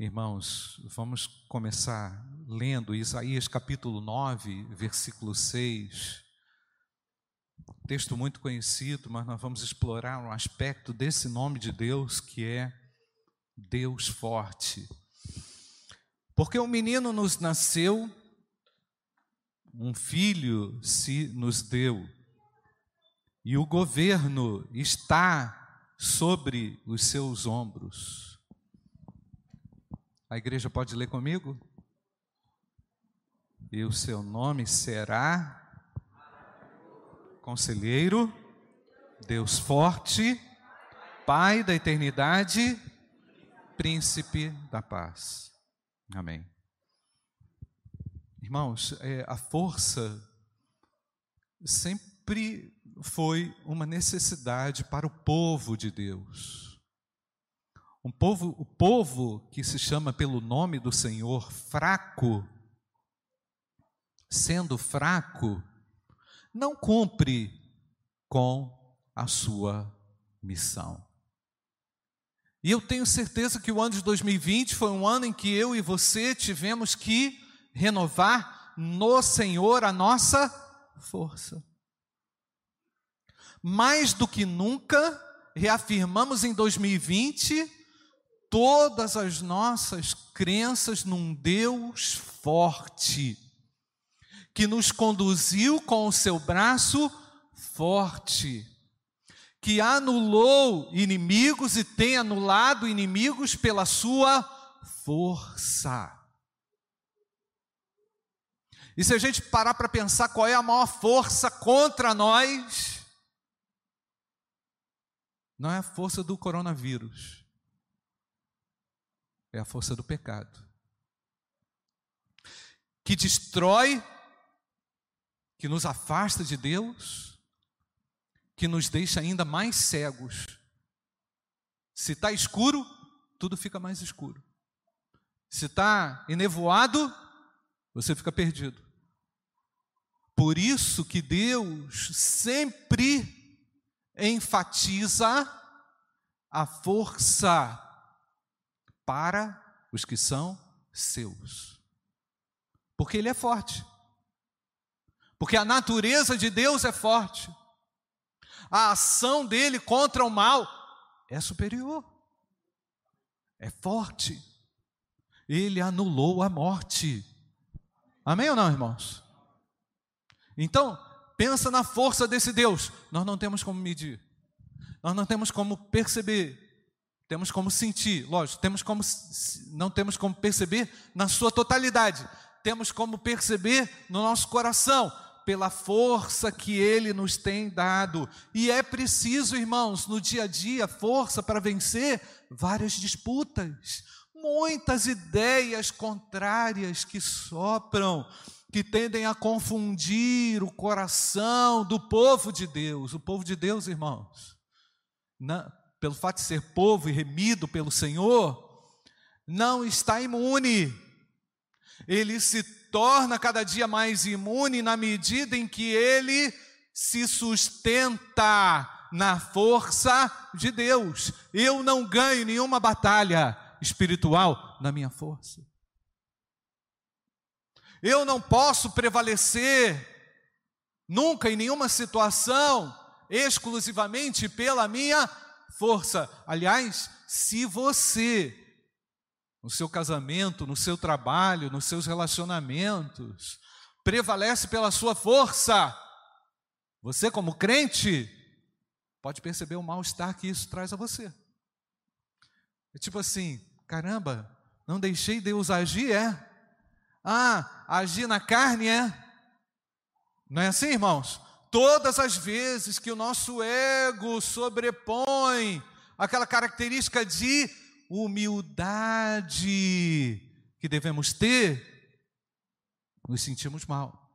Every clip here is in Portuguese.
Irmãos, vamos começar lendo Isaías capítulo 9, versículo 6. Texto muito conhecido, mas nós vamos explorar um aspecto desse nome de Deus que é Deus forte. Porque um menino nos nasceu, um filho se nos deu, e o governo está sobre os seus ombros a igreja pode ler comigo? E o seu nome será Conselheiro, Deus forte, Pai da eternidade, Príncipe da paz. Amém. Irmãos, é, a força sempre foi uma necessidade para o povo de Deus. Um povo, o povo que se chama pelo nome do Senhor fraco, sendo fraco, não cumpre com a sua missão. E eu tenho certeza que o ano de 2020 foi um ano em que eu e você tivemos que renovar no Senhor a nossa força. Mais do que nunca, reafirmamos em 2020 todas as nossas crenças num Deus forte, que nos conduziu com o seu braço forte, que anulou inimigos e tem anulado inimigos pela sua força. E se a gente parar para pensar qual é a maior força contra nós, não é a força do coronavírus é a força do pecado. Que destrói, que nos afasta de Deus, que nos deixa ainda mais cegos. Se está escuro, tudo fica mais escuro. Se está enevoado, você fica perdido. Por isso que Deus sempre enfatiza a força para os que são seus. Porque Ele é forte. Porque a natureza de Deus é forte. A ação dele contra o mal é superior. É forte. Ele anulou a morte. Amém ou não, irmãos? Então, pensa na força desse Deus. Nós não temos como medir. Nós não temos como perceber temos como sentir, lógico, temos como não temos como perceber na sua totalidade. Temos como perceber no nosso coração pela força que ele nos tem dado. E é preciso, irmãos, no dia a dia, força para vencer várias disputas, muitas ideias contrárias que sopram, que tendem a confundir o coração do povo de Deus. O povo de Deus, irmãos, não, pelo fato de ser povo e remido pelo Senhor, não está imune. Ele se torna cada dia mais imune na medida em que ele se sustenta na força de Deus. Eu não ganho nenhuma batalha espiritual na minha força. Eu não posso prevalecer nunca em nenhuma situação exclusivamente pela minha força. Aliás, se você, no seu casamento, no seu trabalho, nos seus relacionamentos, prevalece pela sua força, você, como crente, pode perceber o mal-estar que isso traz a você. É tipo assim: caramba, não deixei Deus agir, é? Ah, agir na carne é? Não é assim, irmãos? Todas as vezes que o nosso ego sobrepõe aquela característica de humildade que devemos ter, nos sentimos mal.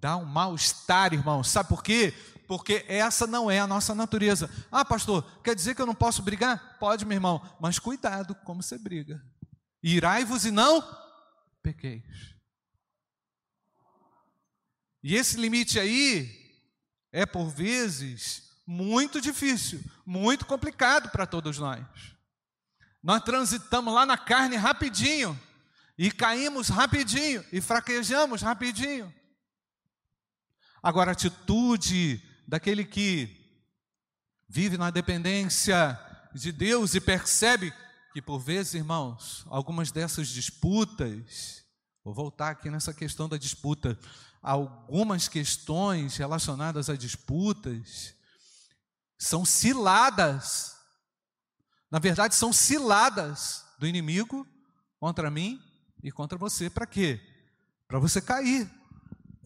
Dá um mal-estar, irmão. Sabe por quê? Porque essa não é a nossa natureza. Ah, pastor, quer dizer que eu não posso brigar? Pode, meu irmão, mas cuidado como você briga. Irai-vos e não pequeis. E esse limite aí é, por vezes, muito difícil, muito complicado para todos nós. Nós transitamos lá na carne rapidinho, e caímos rapidinho, e fraquejamos rapidinho. Agora, a atitude daquele que vive na dependência de Deus e percebe que, por vezes, irmãos, algumas dessas disputas, vou voltar aqui nessa questão da disputa, algumas questões relacionadas a disputas são ciladas, na verdade, são ciladas do inimigo contra mim e contra você. Para quê? Para você cair.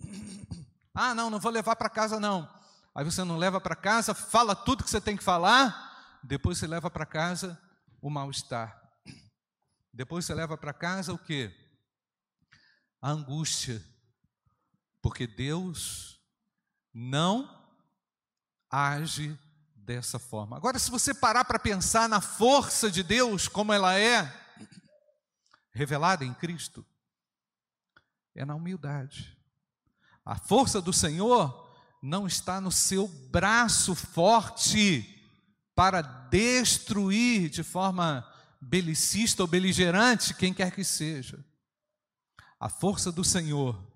Ah, não, não vou levar para casa não. Aí você não leva para casa, fala tudo que você tem que falar, depois você leva para casa o mal-estar. Depois você leva para casa o quê? A angústia. Porque Deus não age dessa forma. Agora, se você parar para pensar na força de Deus, como ela é revelada em Cristo, é na humildade. A força do Senhor não está no seu braço forte para destruir de forma belicista ou beligerante quem quer que seja. A força do Senhor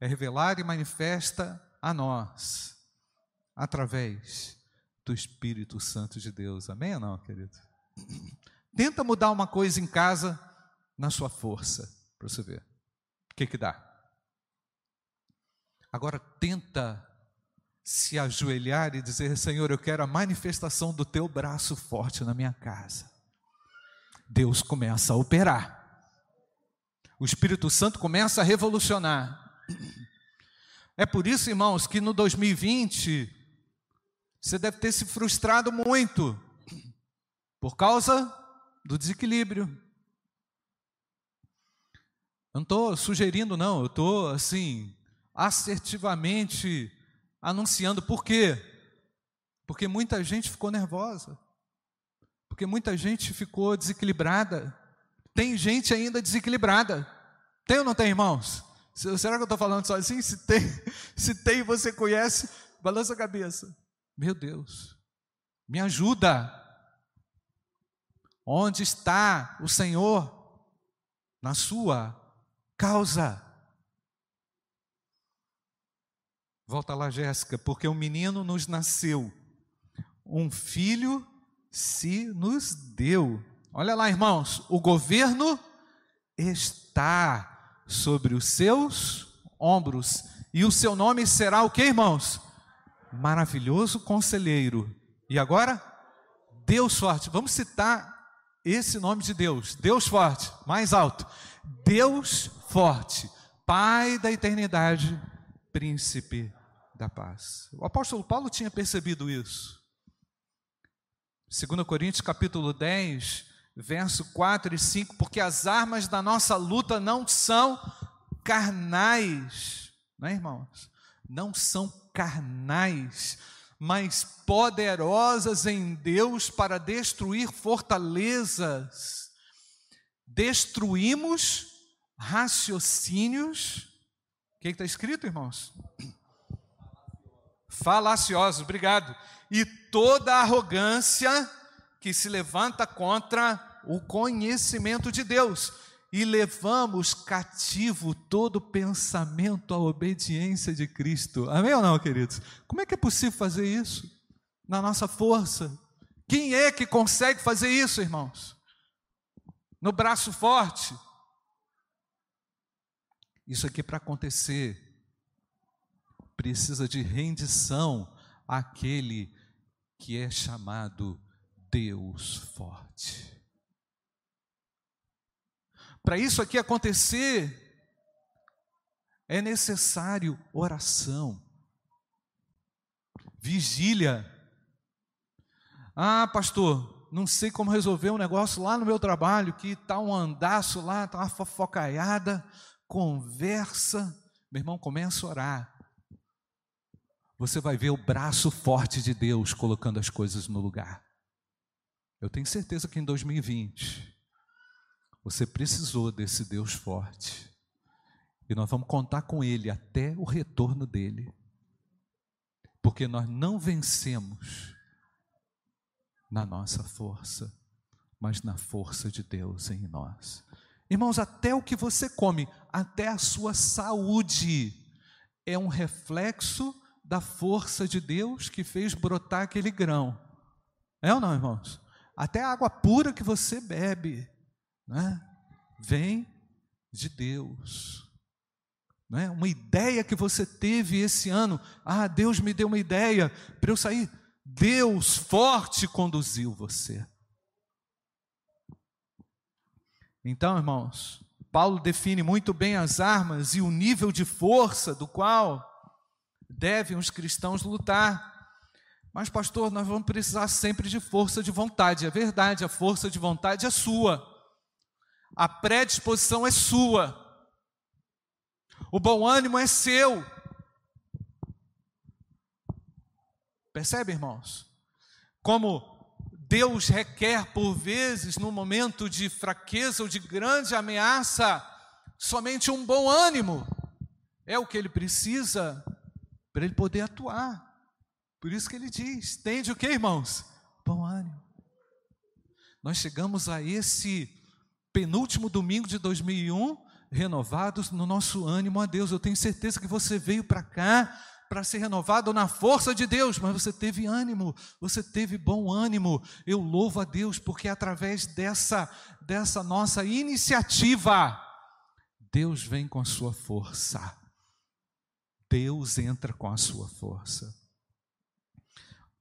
é revelada e manifesta a nós através do Espírito Santo de Deus. Amém ou não, querido? Tenta mudar uma coisa em casa na sua força, para você ver. O que que dá? Agora tenta se ajoelhar e dizer: Senhor, eu quero a manifestação do teu braço forte na minha casa. Deus começa a operar. O Espírito Santo começa a revolucionar. É por isso, irmãos, que no 2020 você deve ter se frustrado muito por causa do desequilíbrio. Eu não estou sugerindo, não, eu estou assim, assertivamente anunciando. Por quê? Porque muita gente ficou nervosa. Porque muita gente ficou desequilibrada. Tem gente ainda desequilibrada. Tem ou não tem, irmãos? Será que eu estou falando sozinho? Se tem, se tem, você conhece, balança a cabeça. Meu Deus, me ajuda. Onde está o Senhor na sua causa? Volta lá, Jéssica, porque um menino nos nasceu, um filho se nos deu. Olha lá, irmãos, o governo está sobre os seus ombros, e o seu nome será o que, irmãos? Maravilhoso conselheiro. E agora? Deus forte. Vamos citar esse nome de Deus. Deus forte, mais alto. Deus forte, Pai da eternidade, príncipe da paz. O apóstolo Paulo tinha percebido isso. 2 Coríntios capítulo 10, verso 4 e 5, porque as armas da nossa luta não são carnais, não é, irmãos? Não são carnais, mas poderosas em Deus para destruir fortalezas. Destruímos raciocínios. O que está escrito, irmãos? falaciosos, obrigado, e toda arrogância que se levanta contra o conhecimento de Deus, e levamos cativo todo pensamento à obediência de Cristo. Amém ou não, queridos? Como é que é possível fazer isso? Na nossa força. Quem é que consegue fazer isso, irmãos? No braço forte. Isso aqui para acontecer precisa de rendição àquele que é chamado Deus forte. Para isso aqui acontecer, é necessário oração, vigília. Ah, pastor, não sei como resolver um negócio lá no meu trabalho, que está um andaço lá, está uma fofocaiada, conversa. Meu irmão, começa a orar você vai ver o braço forte de Deus colocando as coisas no lugar. Eu tenho certeza que em 2020 você precisou desse Deus forte. E nós vamos contar com Ele até o retorno dele. Porque nós não vencemos na nossa força. mas na força de Deus em nós. Irmãos, até o que você come, até a sua saúde, é um reflexo da força de Deus que fez brotar aquele grão. É ou não, irmãos? Até a água pura que você bebe, né, vem de Deus. Né? Uma ideia que você teve esse ano, ah, Deus me deu uma ideia para eu sair. Deus forte conduziu você. Então, irmãos, Paulo define muito bem as armas e o nível de força do qual devem os cristãos lutar. Mas, pastor, nós vamos precisar sempre de força de vontade. É verdade, a força de vontade é sua. A predisposição é sua. O bom ânimo é seu. Percebe, irmãos? Como Deus requer, por vezes, no momento de fraqueza ou de grande ameaça, somente um bom ânimo. É o que ele precisa para ele poder atuar. Por isso que ele diz: tende o que, irmãos? Bom ânimo. Nós chegamos a esse penúltimo domingo de 2001, renovados no nosso ânimo a Deus. Eu tenho certeza que você veio para cá para ser renovado na força de Deus, mas você teve ânimo, você teve bom ânimo. Eu louvo a Deus porque através dessa dessa nossa iniciativa, Deus vem com a sua força. Deus entra com a sua força.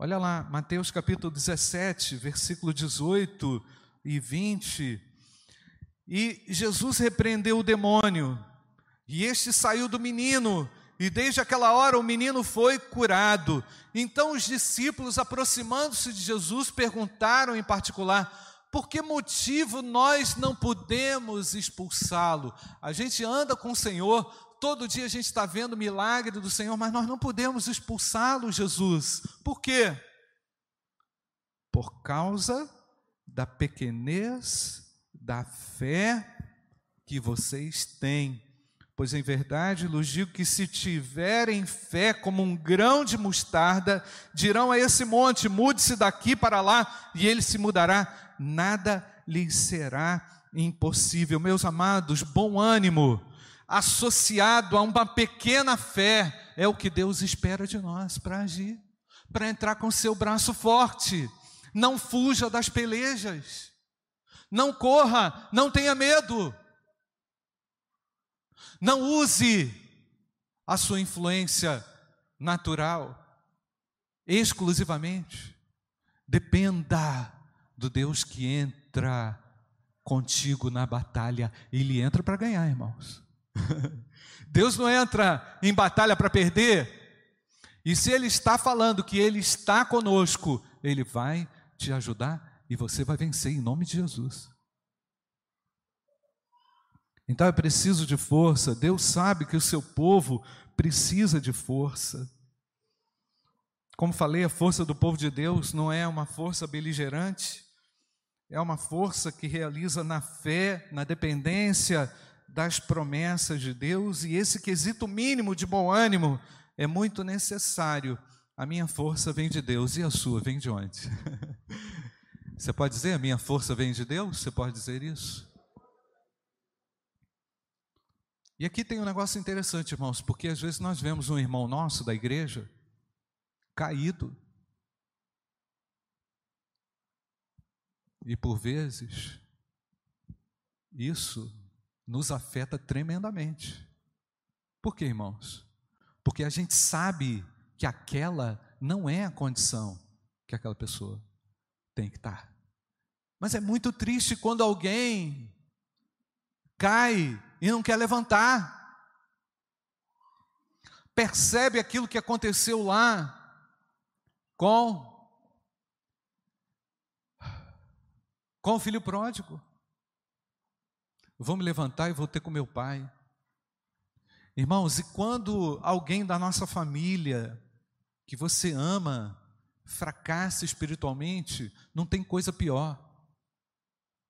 Olha lá, Mateus capítulo 17, versículo 18 e 20. E Jesus repreendeu o demônio, e este saiu do menino, e desde aquela hora o menino foi curado. Então os discípulos, aproximando-se de Jesus, perguntaram em particular: por que motivo nós não podemos expulsá-lo? A gente anda com o Senhor, todo dia a gente está vendo o milagre do Senhor, mas nós não podemos expulsá-lo, Jesus. Por quê? Por causa da pequenez da fé que vocês têm. Pois em verdade lhes digo que se tiverem fé como um grão de mostarda, dirão a esse monte: mude-se daqui para lá, e ele se mudará, nada lhes será impossível. Meus amados, bom ânimo, associado a uma pequena fé, é o que Deus espera de nós para agir, para entrar com seu braço forte. Não fuja das pelejas, não corra, não tenha medo. Não use a sua influência natural exclusivamente. Dependa do Deus que entra contigo na batalha. Ele entra para ganhar, irmãos. Deus não entra em batalha para perder. E se Ele está falando que Ele está conosco, Ele vai te ajudar e você vai vencer em nome de Jesus. Então é preciso de força. Deus sabe que o seu povo precisa de força. Como falei, a força do povo de Deus não é uma força beligerante, é uma força que realiza na fé, na dependência das promessas de Deus, e esse quesito mínimo de bom ânimo é muito necessário. A minha força vem de Deus e a sua vem de onde? Você pode dizer, a minha força vem de Deus? Você pode dizer isso? E aqui tem um negócio interessante, irmãos, porque às vezes nós vemos um irmão nosso da igreja caído. E por vezes, isso nos afeta tremendamente. Por quê, irmãos? Porque a gente sabe que aquela não é a condição que aquela pessoa tem que estar. Mas é muito triste quando alguém cai e não quer levantar. Percebe aquilo que aconteceu lá com com o filho pródigo. Vou me levantar e vou ter com meu pai. Irmãos, e quando alguém da nossa família que você ama fracassa espiritualmente, não tem coisa pior.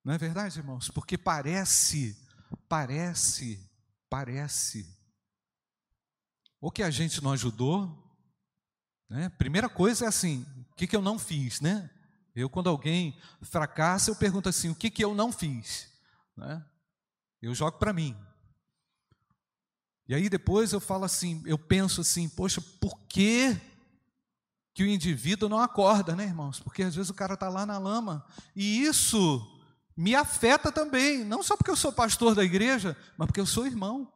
Não é verdade, irmãos? Porque parece Parece, parece. O que a gente não ajudou, né? Primeira coisa é assim, o que, que eu não fiz, né? Eu, quando alguém fracassa, eu pergunto assim: o que, que eu não fiz? Né? Eu jogo para mim. E aí depois eu falo assim, eu penso assim, poxa, por que, que o indivíduo não acorda, né, irmãos? Porque às vezes o cara está lá na lama. E isso me afeta também, não só porque eu sou pastor da igreja, mas porque eu sou irmão.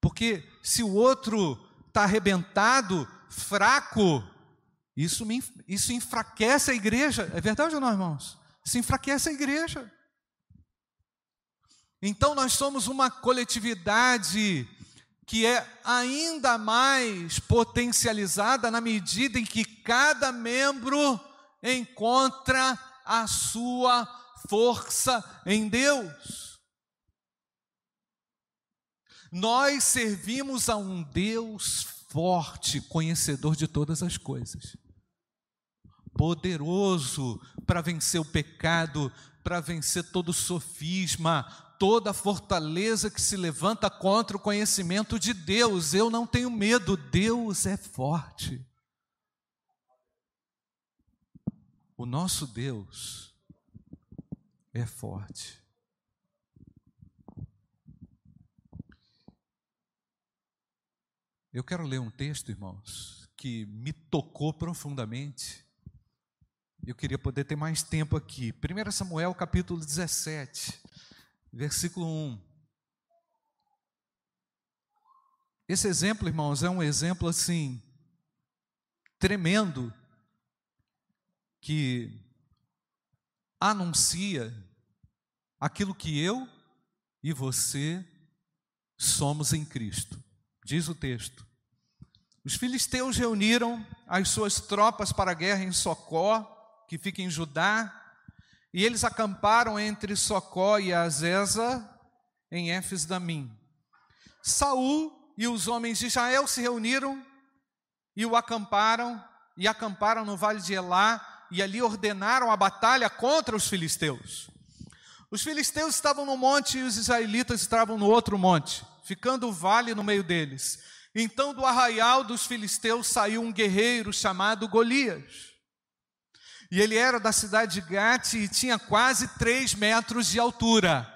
Porque se o outro está arrebentado, fraco, isso, me, isso enfraquece a igreja. É verdade ou não, irmãos? Isso enfraquece a igreja. Então nós somos uma coletividade que é ainda mais potencializada na medida em que cada membro encontra a sua força em Deus. Nós servimos a um Deus forte, conhecedor de todas as coisas poderoso para vencer o pecado, para vencer todo sofisma, toda fortaleza que se levanta contra o conhecimento de Deus. Eu não tenho medo, Deus é forte. O nosso Deus é forte. Eu quero ler um texto, irmãos, que me tocou profundamente eu queria poder ter mais tempo aqui. 1 Samuel capítulo 17, versículo 1. Esse exemplo, irmãos, é um exemplo assim, tremendo, que anuncia aquilo que eu e você somos em Cristo. Diz o texto. Os filisteus reuniram as suas tropas para a guerra em Socó que fica em Judá, e eles acamparam entre Socó e Azeza, em Éfes Damim. Saul e os homens de Israel se reuniram e o acamparam, e acamparam no vale de Elá, e ali ordenaram a batalha contra os filisteus. Os filisteus estavam no monte e os israelitas estavam no outro monte, ficando o vale no meio deles. Então do arraial dos filisteus saiu um guerreiro chamado Golias. E ele era da cidade de Gate e tinha quase três metros de altura.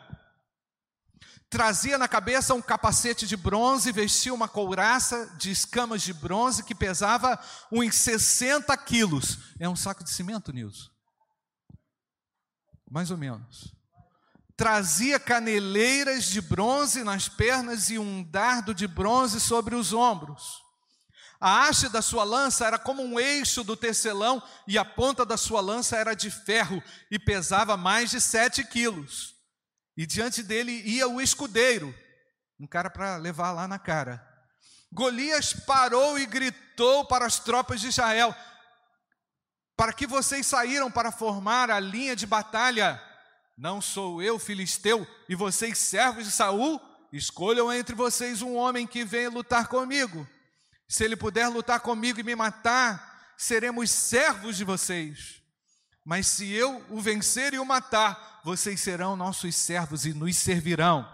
Trazia na cabeça um capacete de bronze, vestia uma couraça de escamas de bronze que pesava uns 60 quilos. É um saco de cimento, Nilson? Mais ou menos. Trazia caneleiras de bronze nas pernas e um dardo de bronze sobre os ombros. A haste da sua lança era como um eixo do tecelão, e a ponta da sua lança era de ferro e pesava mais de sete quilos. E diante dele ia o escudeiro, um cara para levar lá na cara. Golias parou e gritou para as tropas de Israel: Para que vocês saíram para formar a linha de batalha? Não sou eu filisteu e vocês servos de Saul? Escolham entre vocês um homem que venha lutar comigo. Se ele puder lutar comigo e me matar, seremos servos de vocês. Mas se eu o vencer e o matar, vocês serão nossos servos e nos servirão.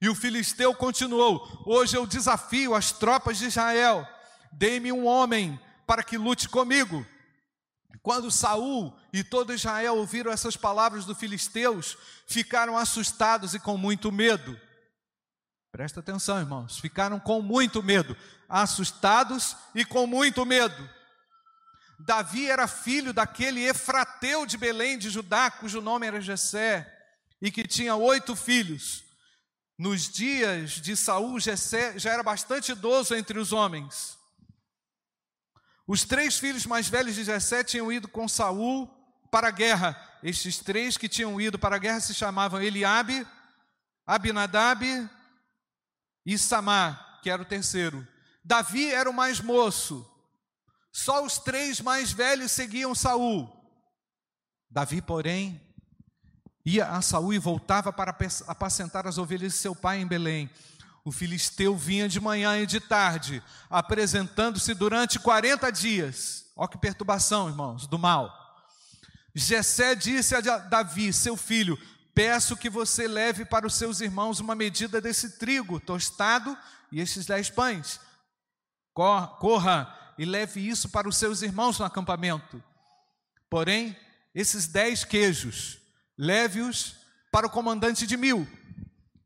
E o filisteu continuou: Hoje eu desafio as tropas de Israel. Dê-me um homem para que lute comigo. Quando Saul e todo Israel ouviram essas palavras do filisteus, ficaram assustados e com muito medo. Presta atenção, irmãos. Ficaram com muito medo assustados e com muito medo. Davi era filho daquele Efrateu de Belém de Judá, cujo nome era Jessé, e que tinha oito filhos. Nos dias de Saul, Jessé já era bastante idoso entre os homens. Os três filhos mais velhos de Jessé tinham ido com Saul para a guerra. Estes três que tinham ido para a guerra se chamavam Eliabe, Abinadab e Samar, que era o terceiro. Davi era o mais moço. Só os três mais velhos seguiam Saul. Davi, porém, ia a Saul e voltava para apacentar as ovelhas de seu pai em Belém. O filisteu vinha de manhã e de tarde, apresentando-se durante 40 dias. Olha que perturbação, irmãos, do mal. Jessé disse a Davi, seu filho: Peço que você leve para os seus irmãos uma medida desse trigo tostado e estes dez pães corra e leve isso para os seus irmãos no acampamento. Porém, esses dez queijos, leve-os para o comandante de mil,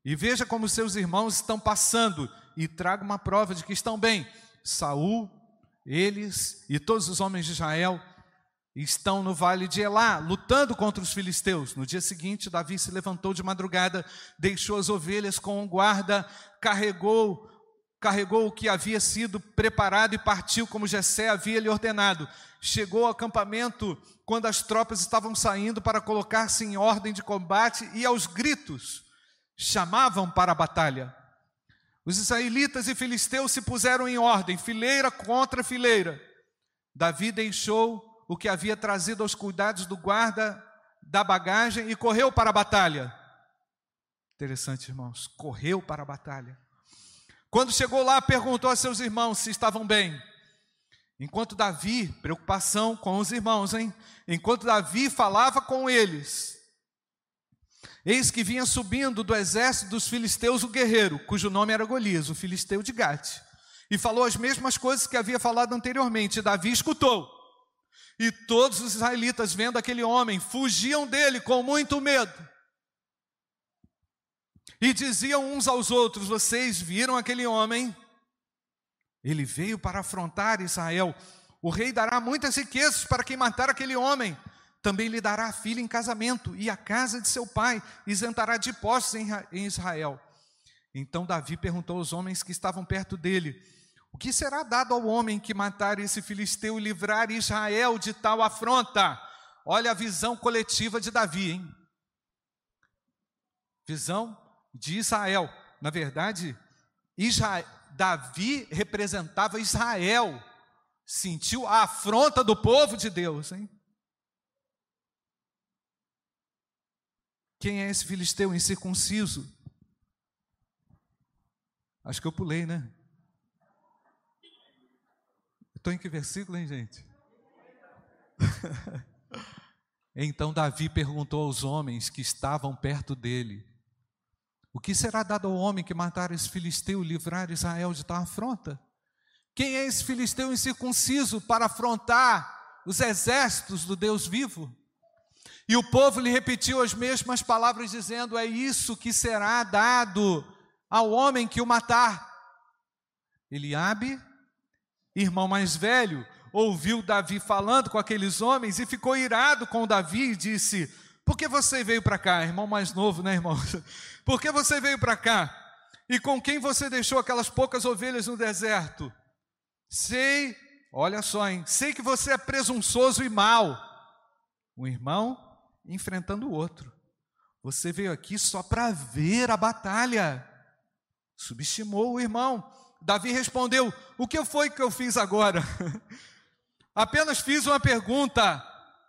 e veja como seus irmãos estão passando, e traga uma prova de que estão bem. Saul, eles e todos os homens de Israel estão no vale de Elá, lutando contra os filisteus. No dia seguinte, Davi se levantou de madrugada, deixou as ovelhas com um guarda, carregou carregou o que havia sido preparado e partiu como Jessé havia lhe ordenado. Chegou ao acampamento quando as tropas estavam saindo para colocar-se em ordem de combate e aos gritos chamavam para a batalha. Os israelitas e filisteus se puseram em ordem, fileira contra fileira. Davi deixou o que havia trazido aos cuidados do guarda da bagagem e correu para a batalha. Interessante, irmãos, correu para a batalha. Quando chegou lá, perguntou a seus irmãos se estavam bem. Enquanto Davi, preocupação com os irmãos, hein? Enquanto Davi falava com eles, eis que vinha subindo do exército dos filisteus o guerreiro, cujo nome era Golias, o filisteu de Gate, e falou as mesmas coisas que havia falado anteriormente. Davi escutou. E todos os israelitas, vendo aquele homem, fugiam dele com muito medo. E diziam uns aos outros: Vocês viram aquele homem? Ele veio para afrontar Israel. O rei dará muitas riquezas para quem matar aquele homem. Também lhe dará a filha em casamento e a casa de seu pai, isentará de postos em Israel. Então Davi perguntou aos homens que estavam perto dele: o que será dado ao homem que matar esse filisteu e livrar Israel de tal afronta? Olha a visão coletiva de Davi, hein? Visão de Israel. Na verdade, Israel, Davi representava Israel. Sentiu a afronta do povo de Deus, hein? Quem é esse filisteu incircunciso? Acho que eu pulei, né? Estou em que versículo, hein, gente? então Davi perguntou aos homens que estavam perto dele: O que será dado ao homem que matar esse filisteu e livrar Israel de tal afronta? Quem é esse filisteu incircunciso para afrontar os exércitos do Deus vivo? E o povo lhe repetiu as mesmas palavras, dizendo: É isso que será dado ao homem que o matar. Eliabe irmão mais velho, ouviu Davi falando com aqueles homens e ficou irado com Davi e disse: Por que você veio para cá, irmão mais novo, né, irmão? Por que você veio para cá? E com quem você deixou aquelas poucas ovelhas no deserto? Sei, olha só, hein? Sei que você é presunçoso e mau. Um irmão enfrentando o outro. Você veio aqui só para ver a batalha. Subestimou o irmão. Davi respondeu: O que foi que eu fiz agora? Apenas fiz uma pergunta.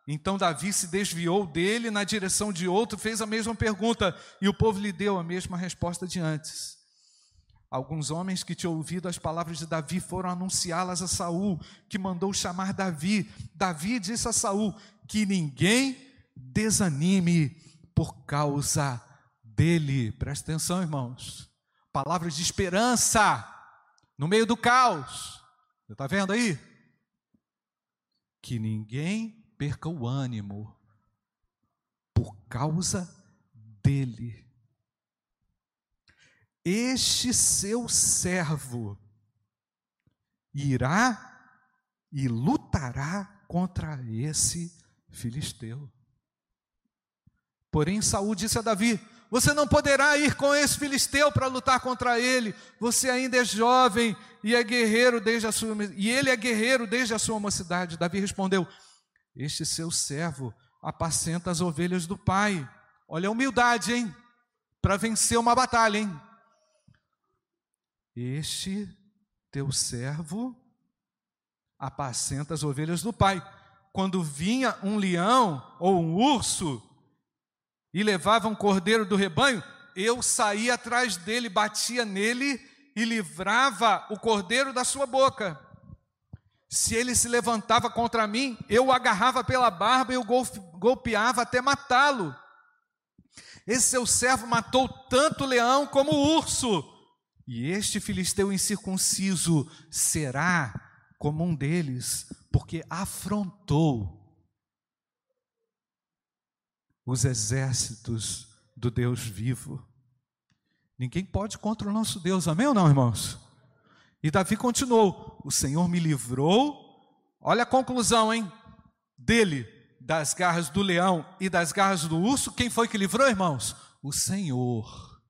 Então Davi se desviou dele na direção de outro, fez a mesma pergunta, e o povo lhe deu a mesma resposta de antes. Alguns homens que tinham ouvido as palavras de Davi foram anunciá-las a Saul, que mandou chamar Davi. Davi disse a Saul: que ninguém desanime por causa dele. Presta atenção, irmãos. Palavras de esperança no meio do caos. Você está vendo aí? Que ninguém perca o ânimo por causa dele. Este seu servo irá e lutará contra esse filisteu. Porém, Saul disse a Davi: você não poderá ir com esse filisteu para lutar contra ele. Você ainda é jovem e é guerreiro desde a sua e ele é guerreiro desde a sua mocidade. Davi respondeu: Este seu servo apacenta as ovelhas do pai. Olha a humildade, hein? Para vencer uma batalha, hein? Este teu servo apacenta as ovelhas do pai. Quando vinha um leão ou um urso, e levava um cordeiro do rebanho, eu saía atrás dele, batia nele e livrava o cordeiro da sua boca. Se ele se levantava contra mim, eu o agarrava pela barba e o golpeava até matá-lo. Esse seu servo matou tanto o leão como o urso, e este filisteu incircunciso será como um deles, porque afrontou os exércitos do Deus vivo. Ninguém pode contra o nosso Deus, amém ou não, irmãos? E Davi continuou: O Senhor me livrou. Olha a conclusão, hein? Dele, das garras do leão e das garras do urso. Quem foi que livrou, irmãos? O Senhor.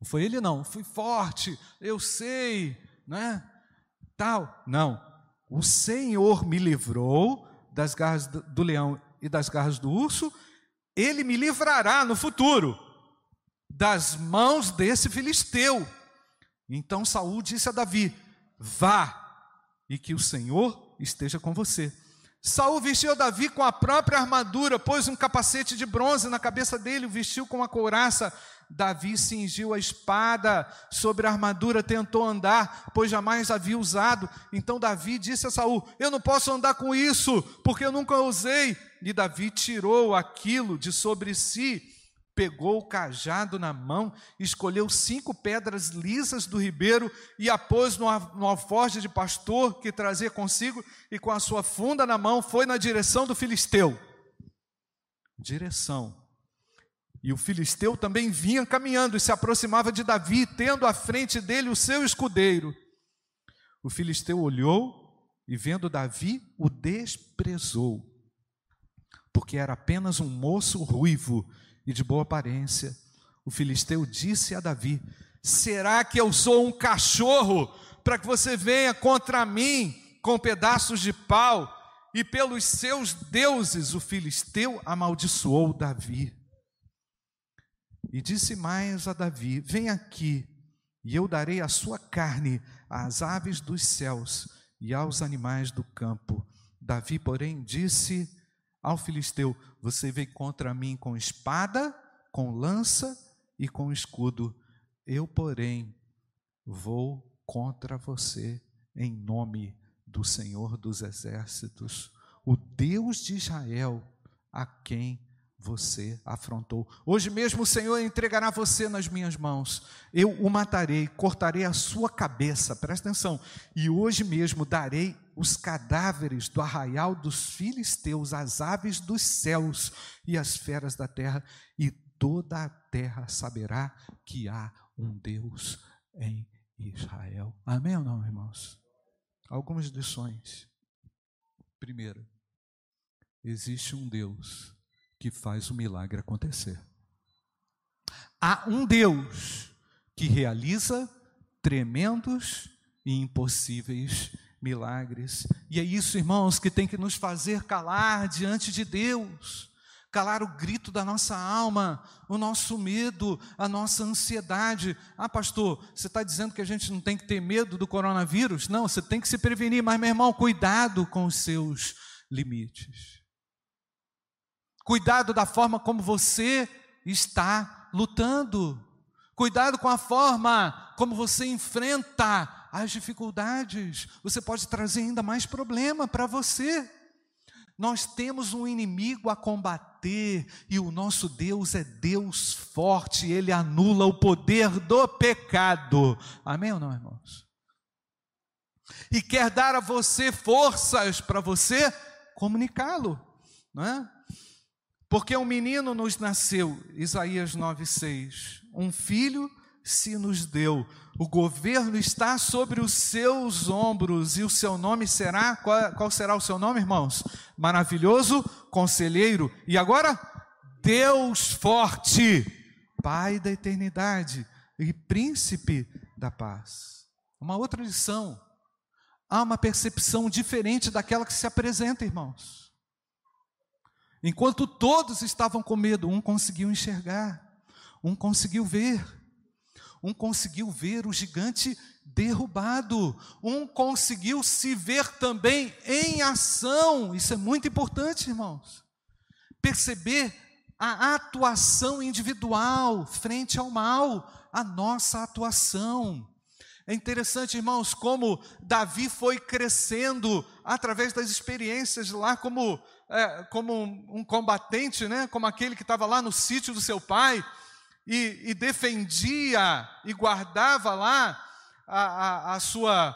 Não foi ele, não. Fui forte, eu sei, né? Tal. Não. O Senhor me livrou das garras do leão e das garras do urso. Ele me livrará no futuro das mãos desse filisteu. Então Saul disse a Davi: Vá, e que o Senhor esteja com você. Saul vestiu Davi com a própria armadura, pôs um capacete de bronze na cabeça dele, o vestiu com uma couraça. Davi cingiu a espada sobre a armadura, tentou andar, pois jamais havia usado. Então Davi disse a Saul: Eu não posso andar com isso, porque eu nunca usei. E Davi tirou aquilo de sobre si pegou o cajado na mão, escolheu cinco pedras lisas do ribeiro e a pôs no, alforje de pastor que trazia consigo, e com a sua funda na mão foi na direção do filisteu. Direção. E o filisteu também vinha caminhando e se aproximava de Davi, tendo à frente dele o seu escudeiro. O filisteu olhou e, vendo Davi, o desprezou, porque era apenas um moço ruivo e de boa aparência. O filisteu disse a Davi: Será que eu sou um cachorro para que você venha contra mim com pedaços de pau? E pelos seus deuses o filisteu amaldiçoou Davi. E disse mais a Davi: Vem aqui, e eu darei a sua carne às aves dos céus e aos animais do campo. Davi, porém, disse ao filisteu: Você veio contra mim com espada, com lança e com escudo. Eu, porém, vou contra você em nome do Senhor dos exércitos, o Deus de Israel, a quem você afrontou. Hoje mesmo o Senhor entregará você nas minhas mãos. Eu o matarei, cortarei a sua cabeça, presta atenção. E hoje mesmo darei os cadáveres do arraial dos filisteus, as aves dos céus e as feras da terra, e toda a terra saberá que há um Deus em Israel. Amém ou não, irmãos? Algumas lições. Primeiro, existe um Deus que faz o milagre acontecer. Há um Deus que realiza tremendos e impossíveis milagres. E é isso, irmãos, que tem que nos fazer calar diante de Deus. Calar o grito da nossa alma, o nosso medo, a nossa ansiedade. Ah, pastor, você está dizendo que a gente não tem que ter medo do coronavírus? Não, você tem que se prevenir, mas, meu irmão, cuidado com os seus limites. Cuidado da forma como você está lutando. Cuidado com a forma como você enfrenta as dificuldades. Você pode trazer ainda mais problema para você. Nós temos um inimigo a combater e o nosso Deus é Deus forte, ele anula o poder do pecado. Amém ou não, irmãos? E quer dar a você forças para você comunicá-lo, não é? Porque um menino nos nasceu, Isaías 9,6. Um filho se nos deu. O governo está sobre os seus ombros e o seu nome será. Qual, qual será o seu nome, irmãos? Maravilhoso, conselheiro. E agora? Deus forte, Pai da eternidade e príncipe da paz. Uma outra lição. Há uma percepção diferente daquela que se apresenta, irmãos. Enquanto todos estavam com medo, um conseguiu enxergar, um conseguiu ver, um conseguiu ver o gigante derrubado, um conseguiu se ver também em ação. Isso é muito importante, irmãos. Perceber a atuação individual frente ao mal, a nossa atuação. É interessante, irmãos, como Davi foi crescendo através das experiências lá como é, como um, um, combatente, né? como aquele que estava lá no sítio do seu pai e, e defendia e guardava lá a, a, a, sua,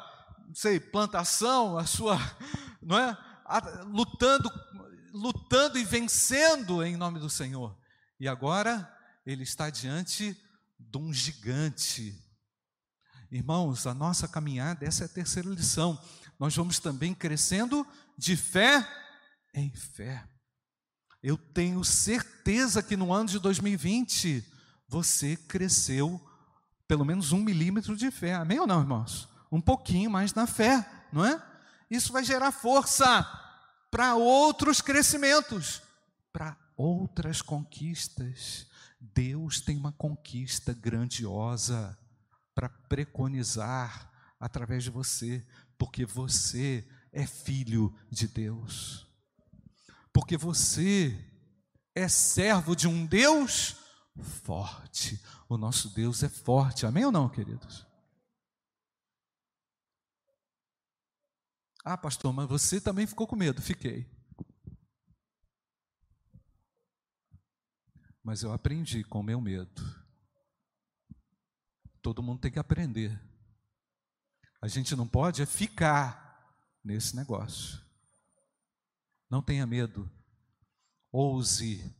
sei, plantação, a sua, não é? A, lutando, lutando e vencendo em nome do Senhor. E agora ele está diante de um gigante. Irmãos, a nossa caminhada, essa é a terceira lição. Nós vamos também crescendo de fé em fé. Eu tenho certeza que no ano de 2020 você cresceu pelo menos um milímetro de fé. Amém ou não, irmãos? Um pouquinho mais na fé, não é? Isso vai gerar força para outros crescimentos, para outras conquistas. Deus tem uma conquista grandiosa para preconizar através de você, porque você é filho de Deus. Porque você é servo de um Deus forte. O nosso Deus é forte. Amém ou não, queridos? Ah, pastor, mas você também ficou com medo. Fiquei. Mas eu aprendi com o meu medo. Todo mundo tem que aprender. A gente não pode é ficar nesse negócio. Não tenha medo. Ouse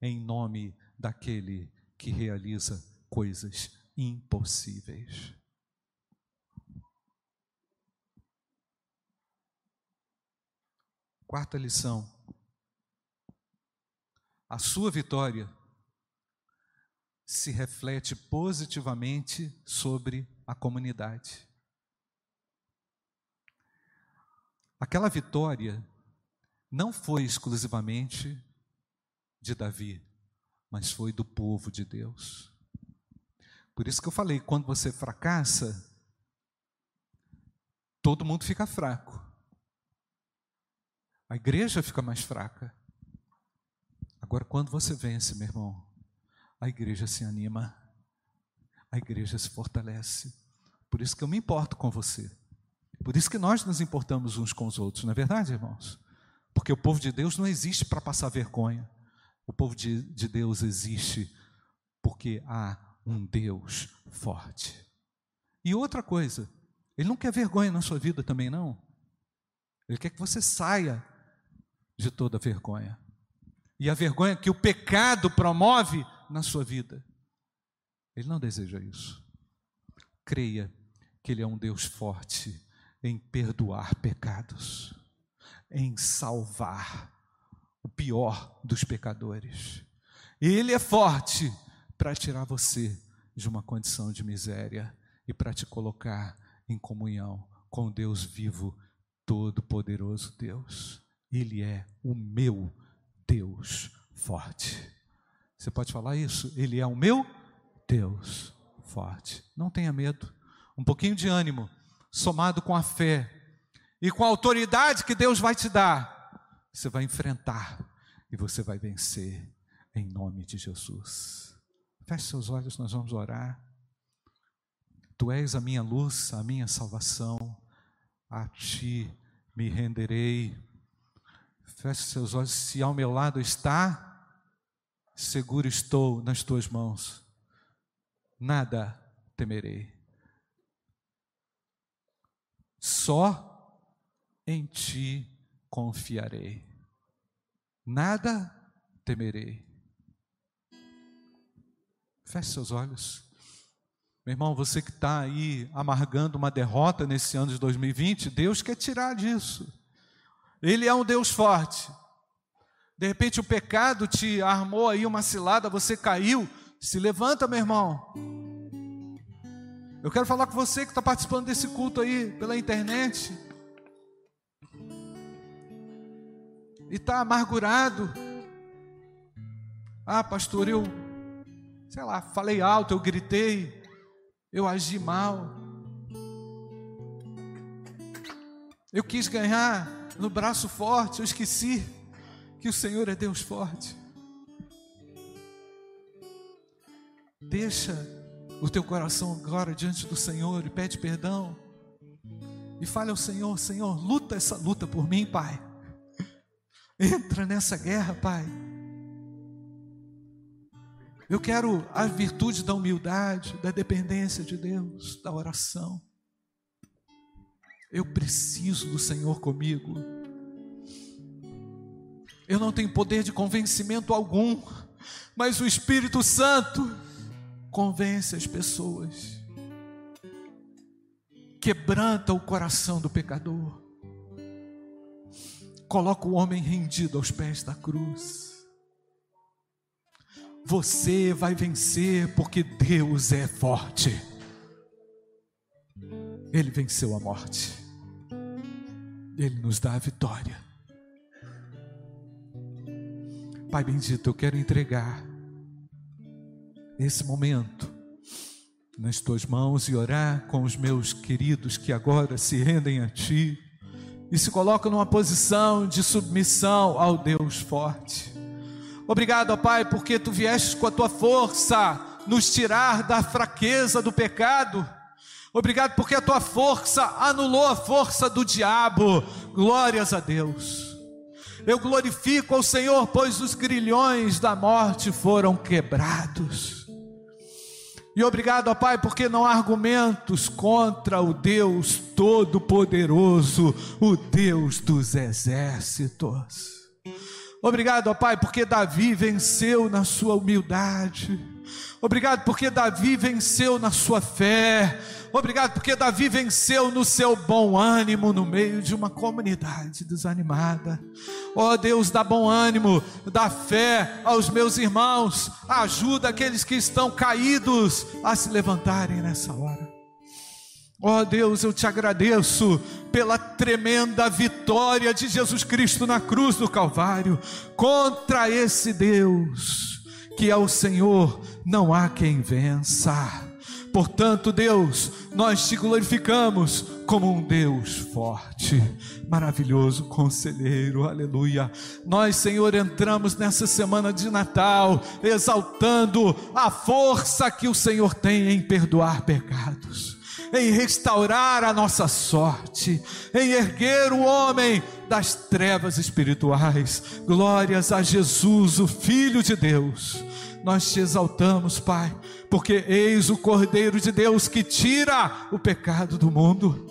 em nome daquele que realiza coisas impossíveis. Quarta lição. A sua vitória se reflete positivamente sobre a comunidade. Aquela vitória não foi exclusivamente de Davi, mas foi do povo de Deus. Por isso que eu falei, quando você fracassa, todo mundo fica fraco. A igreja fica mais fraca. Agora, quando você vence, meu irmão, a igreja se anima, a igreja se fortalece. Por isso que eu me importo com você. Por isso que nós nos importamos uns com os outros, não é verdade, irmãos? Porque o povo de Deus não existe para passar vergonha. O povo de, de Deus existe porque há um Deus forte. E outra coisa, Ele não quer vergonha na sua vida também, não. Ele quer que você saia de toda vergonha. E a vergonha que o pecado promove na sua vida. Ele não deseja isso. Creia que Ele é um Deus forte em perdoar pecados, em salvar o pior dos pecadores. Ele é forte para tirar você de uma condição de miséria e para te colocar em comunhão com Deus vivo, todo-poderoso Deus. Ele é o meu Deus forte. Você pode falar isso? Ele é o meu Deus forte. Não tenha medo. Um pouquinho de ânimo, somado com a fé e com a autoridade que Deus vai te dar, você vai enfrentar e você vai vencer em nome de Jesus. Feche seus olhos, nós vamos orar. Tu és a minha luz, a minha salvação, a ti me renderei. Feche seus olhos, se ao meu lado está, seguro estou nas tuas mãos, nada temerei. Só em ti confiarei, nada temerei. Feche seus olhos. Meu irmão, você que está aí amargando uma derrota nesse ano de 2020, Deus quer tirar disso. Ele é um Deus forte. De repente o pecado te armou aí uma cilada, você caiu. Se levanta, meu irmão. Eu quero falar com você que está participando desse culto aí pela internet. E está amargurado. Ah, pastor, eu, sei lá, falei alto, eu gritei, eu agi mal. Eu quis ganhar no braço forte, eu esqueci que o Senhor é Deus forte. Deixa o teu coração agora diante do Senhor e pede perdão. E fale ao Senhor: Senhor, luta essa luta por mim, Pai. Entra nessa guerra, Pai. Eu quero a virtude da humildade, da dependência de Deus, da oração. Eu preciso do Senhor comigo. Eu não tenho poder de convencimento algum, mas o Espírito Santo convence as pessoas, quebranta o coração do pecador, coloca o homem rendido aos pés da cruz. Você vai vencer porque Deus é forte. Ele venceu a morte. Ele nos dá a vitória. Pai bendito, eu quero entregar esse momento nas tuas mãos e orar com os meus queridos que agora se rendem a ti e se colocam numa posição de submissão ao Deus forte. Obrigado, Pai, porque tu viestes com a tua força nos tirar da fraqueza do pecado. Obrigado porque a tua força anulou a força do diabo. Glórias a Deus. Eu glorifico ao Senhor, pois os grilhões da morte foram quebrados. E obrigado, ó Pai, porque não há argumentos contra o Deus Todo-Poderoso, o Deus dos exércitos. Obrigado, ó Pai, porque Davi venceu na sua humildade. Obrigado porque Davi venceu na sua fé. Obrigado porque Davi venceu no seu bom ânimo no meio de uma comunidade desanimada. Ó oh, Deus, dá bom ânimo, dá fé aos meus irmãos, ajuda aqueles que estão caídos a se levantarem nessa hora. Ó oh Deus, eu te agradeço pela tremenda vitória de Jesus Cristo na cruz do Calvário contra esse Deus que é o Senhor, não há quem vença. Portanto, Deus, nós te glorificamos como um Deus forte, maravilhoso, conselheiro, aleluia. Nós, Senhor, entramos nessa semana de Natal exaltando a força que o Senhor tem em perdoar pecados em restaurar a nossa sorte, em erguer o homem das trevas espirituais. Glórias a Jesus, o Filho de Deus. Nós te exaltamos, Pai, porque eis o Cordeiro de Deus que tira o pecado do mundo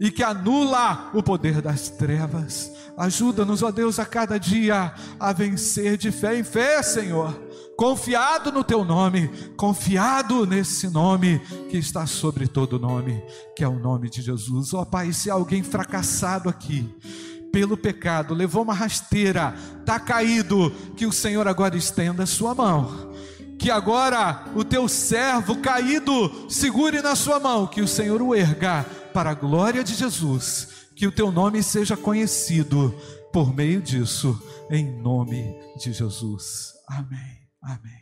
e que anula o poder das trevas. Ajuda-nos, ó Deus, a cada dia a vencer de fé em fé, Senhor confiado no teu nome, confiado nesse nome que está sobre todo nome, que é o nome de Jesus. Ó Pai, se alguém fracassado aqui, pelo pecado, levou uma rasteira, está caído, que o Senhor agora estenda a sua mão. Que agora o teu servo caído segure na sua mão, que o Senhor o erga para a glória de Jesus, que o teu nome seja conhecido por meio disso, em nome de Jesus. Amém. Amém.